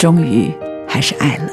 终于还是爱了。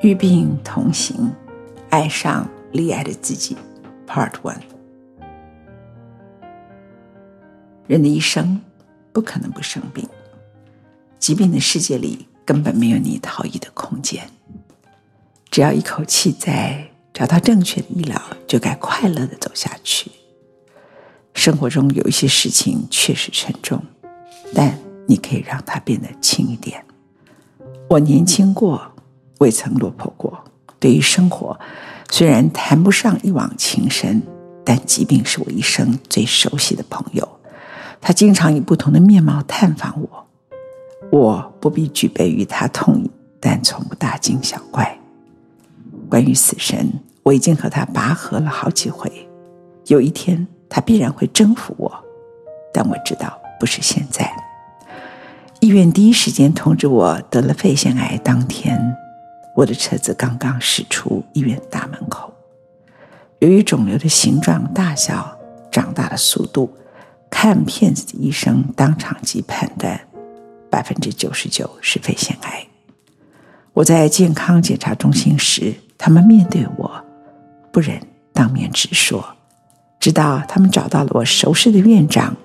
与病同行，爱上溺爱的自己。Part One。人的一生不可能不生病，疾病的世界里根本没有你逃逸的空间。只要一口气在，找到正确的医疗，就该快乐的走下去。生活中有一些事情确实沉重，但你可以让它变得轻一点。我年轻过，未曾落魄过。对于生活，虽然谈不上一往情深，但疾病是我一生最熟悉的朋友。他经常以不同的面貌探访我，我不必举杯与他痛饮，但从不大惊小怪。关于死神，我已经和他拔河了好几回。有一天。他必然会征服我，但我知道不是现在。医院第一时间通知我得了肺腺癌，当天我的车子刚刚驶出医院大门口。由于肿瘤的形状、大小、长大的速度，看片子的医生当场即判断百分之九十九是肺腺癌。我在健康检查中心时，他们面对我，不忍当面直说。直到他们找到了我熟识的院长，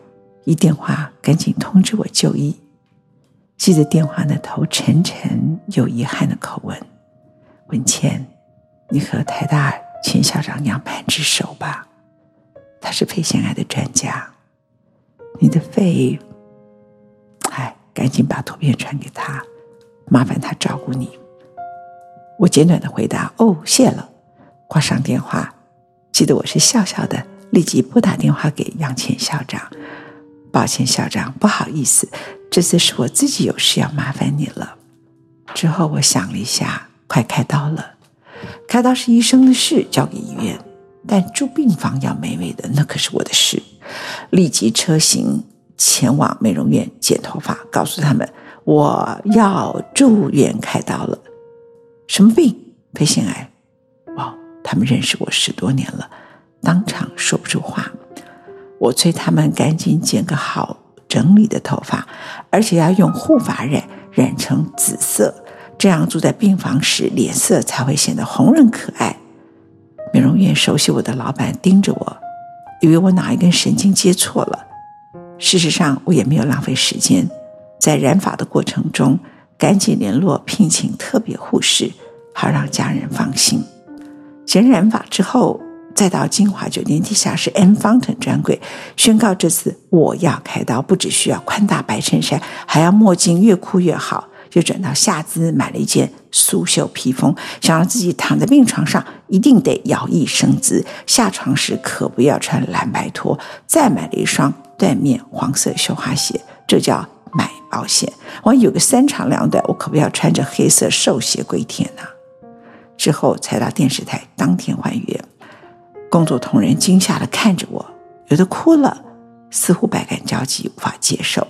一电话赶紧通知我就医。记得电话那头沉沉又遗憾的口吻：“文倩，你和台大前校长杨攀之熟吧？他是肺腺癌的专家。你的肺……哎，赶紧把图片传给他，麻烦他照顾你。”我简短的回答：“哦，谢了。”挂上电话，记得我是笑笑的。立即拨打电话给杨倩校长，抱歉，校长，不好意思，这次是我自己有事要麻烦你了。之后我想了一下，快开刀了，开刀是医生的事，交给医院，但住病房要美美的，那可是我的事。立即车行前往美容院剪头发，告诉他们我要住院开刀了。什么病？肺腺癌。哇，他们认识我十多年了。当场说不出话，我催他们赶紧剪个好整理的头发，而且要用护发染染成紫色，这样住在病房时脸色才会显得红润可爱。美容院熟悉我的老板盯着我，以为我哪一根神经接错了。事实上，我也没有浪费时间，在染发的过程中赶紧联络聘请特别护士，好让家人放心。剪染发之后。再到金华酒店地下室 M Fountain 专柜，宣告这次我要开刀，不只需要宽大白衬衫，还要墨镜，越酷越好。又转到夏姿买了一件苏绣披风，想让自己躺在病床上一定得摇曳生姿，下床时可不要穿蓝白拖。再买了一双缎面黄色绣花鞋，这叫买保险。我有个三长两短，我可不要穿着黑色瘦鞋归天呐、之后才到电视台，当天换约。工作同仁惊吓地看着我，有的哭了，似乎百感交集，无法接受。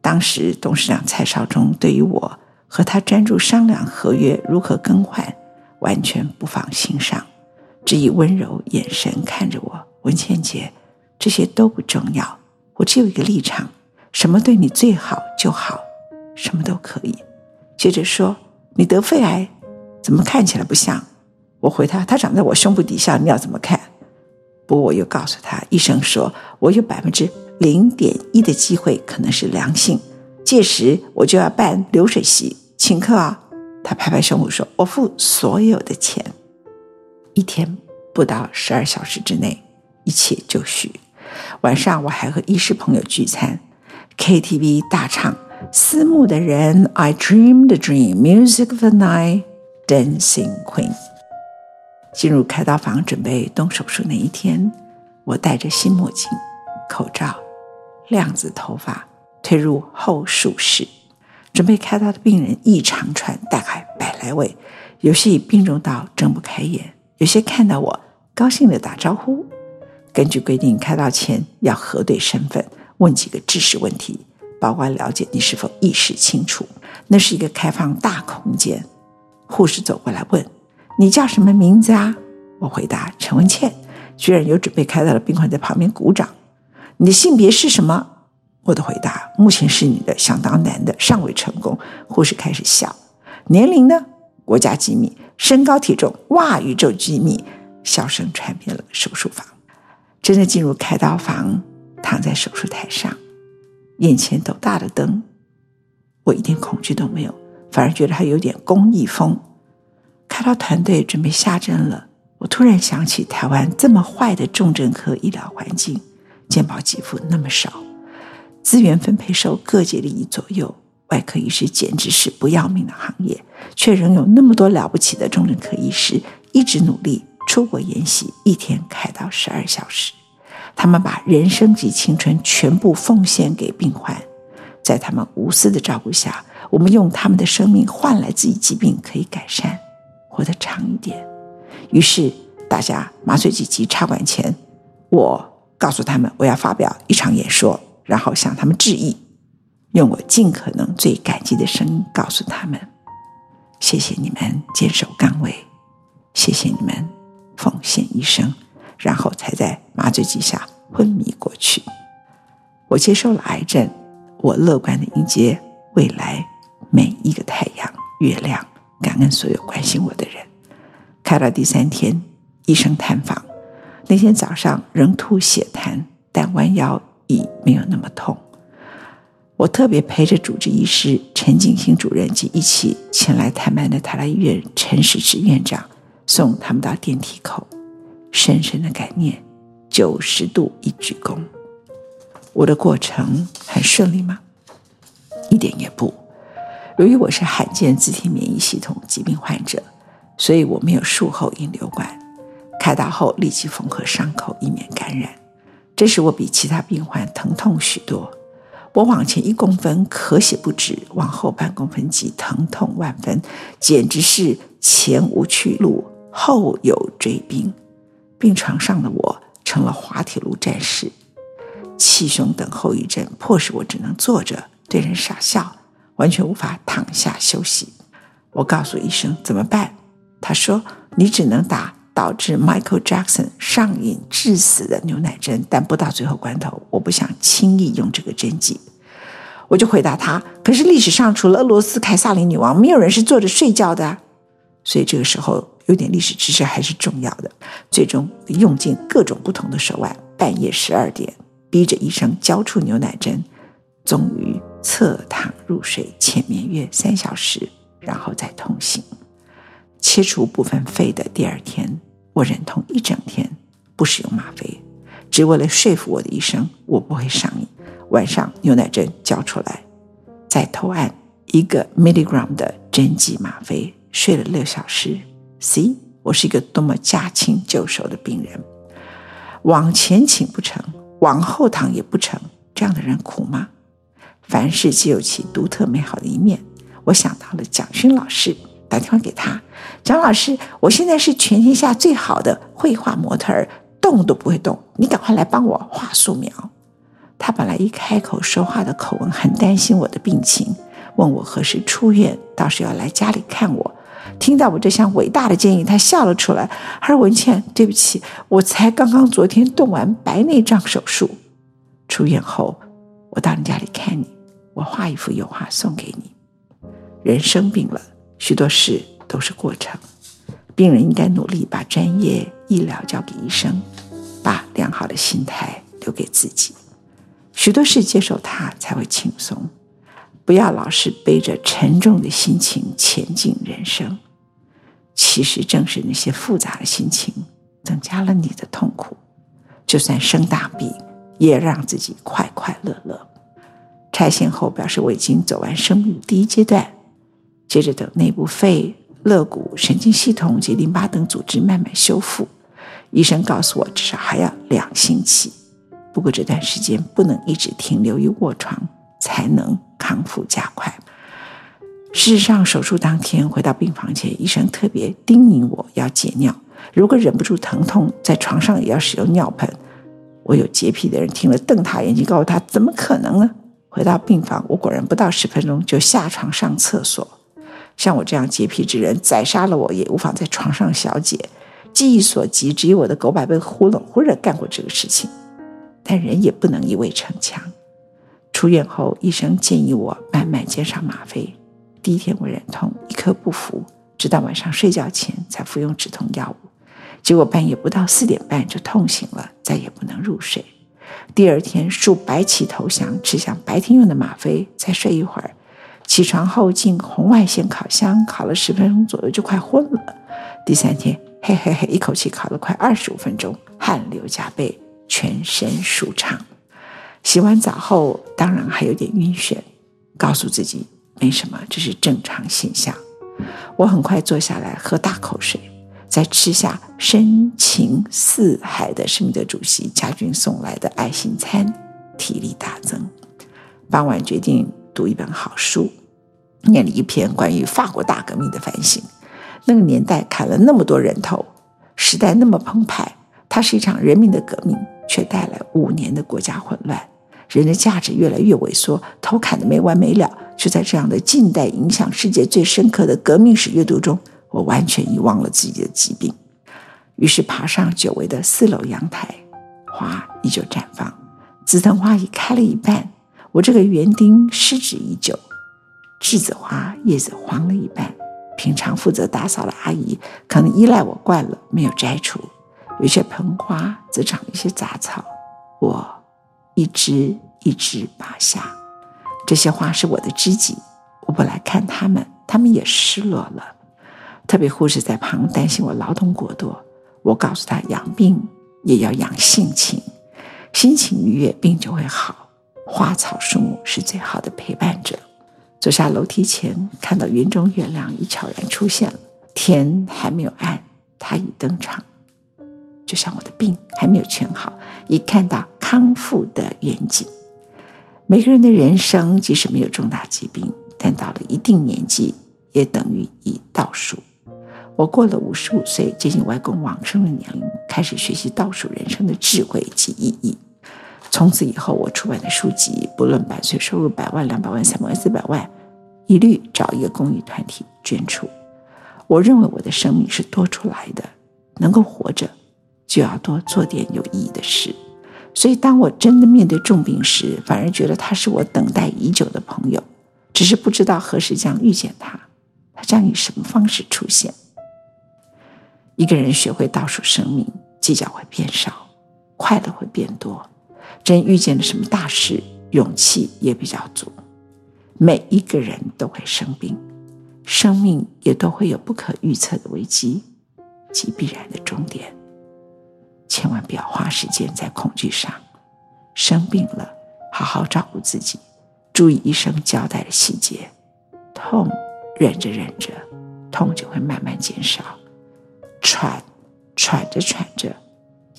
当时董事长蔡少忠对于我和他专注商量合约如何更换，完全不放心上，只以温柔眼神看着我。文倩姐，这些都不重要，我只有一个立场：什么对你最好就好，什么都可以。接着说，你得肺癌，怎么看起来不像？我回他，他长在我胸部底下，你要怎么看？不过我又告诉他，医生说我有百分之零点一的机会可能是良性，届时我就要办流水席请客啊。他拍拍胸脯说：“我付所有的钱。”一天不到十二小时之内，一切就绪。晚上我还和医师朋友聚餐，KTV 大唱《思慕的人》，I dream the dream，music of the night，dancing queen。进入开刀房准备动手术那一天，我戴着新墨镜、口罩、亮子头发，推入后术室，准备开刀的病人一长串，大概百来位，有些已病重到睁不开眼，有些看到我高兴地打招呼。根据规定，开刀前要核对身份，问几个知识问题，包括了解你是否意识清楚。那是一个开放大空间。护士走过来问：“你叫什么名字啊？”我回答：“陈文茜。”居然有准备开刀的病患在旁边鼓掌。你的性别是什么？我的回答：“目前是女的，想当男的，尚未成功。”护士开始笑。年龄呢？国家机密。身高体重？哇，宇宙机密。笑声传遍了手术房。真的进入开刀房，躺在手术台上，眼前斗大的灯，我一点恐惧都没有，反而觉得还有点公益风。开刀团队准备下针了，我突然想起台湾这么坏的重症科医疗环境，健保给付那么少，资源分配受各界利益左右，外科医师简直是不要命的行业，却仍有那么多了不起的重症科医师一直努力。出国研习，一天开到十二小时，他们把人生及青春全部奉献给病患，在他们无私的照顾下，我们用他们的生命换来自己疾病可以改善，活得长一点。于是大家麻醉剂及插管前，我告诉他们我要发表一场演说，然后向他们致意，用我尽可能最感激的声音告诉他们：谢谢你们坚守岗位，谢谢你们。奉献一生，然后才在麻醉剂下昏迷过去。我接受了癌症，我乐观地迎接未来每一个太阳、月亮，感恩所有关心我的人。开了第三天，医生探访，那天早上仍吐血痰，但弯腰已没有那么痛。我特别陪着主治医师陈景星主任及一起前来探班的台大医院陈时中院长。送他们到电梯口，深深的感念，九十度一鞠躬。我的过程很顺利吗？一点也不。由于我是罕见自体免疫系统疾病患者，所以我没有术后引流管。开刀后立即缝合伤口，以免感染。这使我比其他病患疼痛许多。我往前一公分咳血不止，往后半公分即疼痛万分，简直是前无去路。后有追兵，病床上的我成了滑铁卢战士，气胸等后遗症迫使我只能坐着对人傻笑，完全无法躺下休息。我告诉医生怎么办，他说：“你只能打导致 Michael Jackson 上瘾致死的牛奶针，但不到最后关头，我不想轻易用这个针剂。”我就回答他：“可是历史上除了俄罗斯凯撒琳女王，没有人是坐着睡觉的。”所以这个时候。有点历史知识还是重要的。最终用尽各种不同的手腕，半夜十二点逼着医生交出牛奶针，终于侧躺入睡，浅眠约三小时，然后再痛醒。切除部分肺的第二天，我忍痛一整天不使用吗啡，只为了说服我的医生我不会上瘾。晚上牛奶针交出来，再投按一个 milligram 的针剂吗啡，睡了六小时。See，我是一个多么驾轻就熟的病人，往前倾不成，往后躺也不成，这样的人苦吗？凡事皆有其独特美好的一面。我想到了蒋勋老师，打电话给他，蒋老师，我现在是全天下最好的绘画模特儿，动都不会动，你赶快来帮我画素描。他本来一开口说话的口吻很担心我的病情，问我何时出院，到时要来家里看我。听到我这项伟大的建议，他笑了出来。他说：“文倩，对不起，我才刚刚昨天动完白内障手术，出院后我到你家里看你，我画一幅油画送给你。人生病了，许多事都是过程，病人应该努力把专业医疗交给医生，把良好的心态留给自己，许多事接受它才会轻松。”不要老是背着沉重的心情前进人生，其实正是那些复杂的心情增加了你的痛苦。就算生大病，也让自己快快乐乐。拆线后表示我已经走完生命第一阶段，接着等内部肺、肋骨、神经系统及淋巴等组织慢慢修复，医生告诉我至少还要两星期。不过这段时间不能一直停留于卧床，才能康复加快。事实上，手术当天回到病房前，医生特别叮咛我要解尿，如果忍不住疼痛，在床上也要使用尿盆。我有洁癖的人听了，瞪大眼睛，告诉他：“怎么可能呢？”回到病房，我果然不到十分钟就下床上厕所。像我这样洁癖之人，宰杀了我也无妨在床上小解。记忆所及，只有我的狗百倍忽冷忽热干过这个事情。但人也不能一味逞强。出院后，医生建议我慢慢减少吗啡。第一天我忍痛一颗不服，直到晚上睡觉前才服用止痛药物。结果半夜不到四点半就痛醒了，再也不能入睡。第二天数白起投降，吃下白天用的吗啡，再睡一会儿。起床后进红外线烤箱，烤了十分钟左右就快昏了。第三天，嘿嘿嘿，一口气烤了快二十五分钟，汗流浃背，全身舒畅。洗完澡后，当然还有点晕眩，告诉自己没什么，这是正常现象。我很快坐下来喝大口水。在吃下深情似海的施密德主席家军送来的爱心餐，体力大增。傍晚决定读一本好书，念了一篇关于法国大革命的反省。那个年代砍了那么多人头，时代那么澎湃，它是一场人民的革命，却带来五年的国家混乱，人的价值越来越萎缩，头砍得没完没了。就在这样的近代影响世界最深刻的革命史阅读中。我完全遗忘了自己的疾病，于是爬上久违的四楼阳台，花依旧绽放，紫藤花已开了一半，我这个园丁失职已久，栀子花叶子黄了一半，平常负责打扫的阿姨可能依赖我惯了，没有摘除，有些盆花则长一些杂草，我一枝一枝拔下，这些花是我的知己，我不来看他们，他们也失落了。特别护士在旁担心我劳动过多，我告诉他养病也要养性情，心情愉悦，病就会好。花草树木是最好的陪伴者。走下楼梯前，看到云中月亮已悄然出现了，天还没有暗，它已登场。就像我的病还没有全好，已看到康复的远景。每个人的人生，即使没有重大疾病，但到了一定年纪，也等于已倒数。我过了五十五岁，接近外公往生的年龄，开始学习倒数人生的智慧及意义。从此以后，我出版的书籍，不论版税收入百万、两百万、三百万、四百万，一律找一个公益团体捐出。我认为我的生命是多出来的，能够活着，就要多做点有意义的事。所以，当我真的面对重病时，反而觉得他是我等待已久的朋友，只是不知道何时将遇见他，他将以什么方式出现。一个人学会倒数生命，计较会变少，快乐会变多。真遇见了什么大事，勇气也比较足。每一个人都会生病，生命也都会有不可预测的危机及必然的终点。千万不要花时间在恐惧上。生病了，好好照顾自己，注意医生交代的细节。痛，忍着忍着，痛就会慢慢减少。喘，喘着喘着，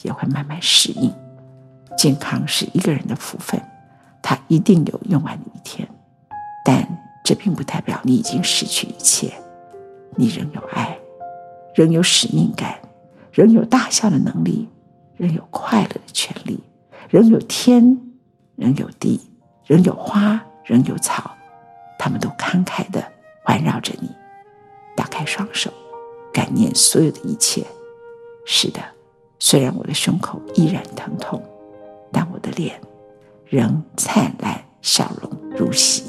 也会慢慢适应。健康是一个人的福分，他一定有用完的一天。但这并不代表你已经失去一切，你仍有爱，仍有使命感，仍有大笑的能力，仍有快乐的权利，仍有天，仍有地，仍有花，仍有草，他们都慷慨地环绕着你。打开双手。感念所有的一切。是的，虽然我的胸口依然疼痛，但我的脸仍灿烂，笑容如昔。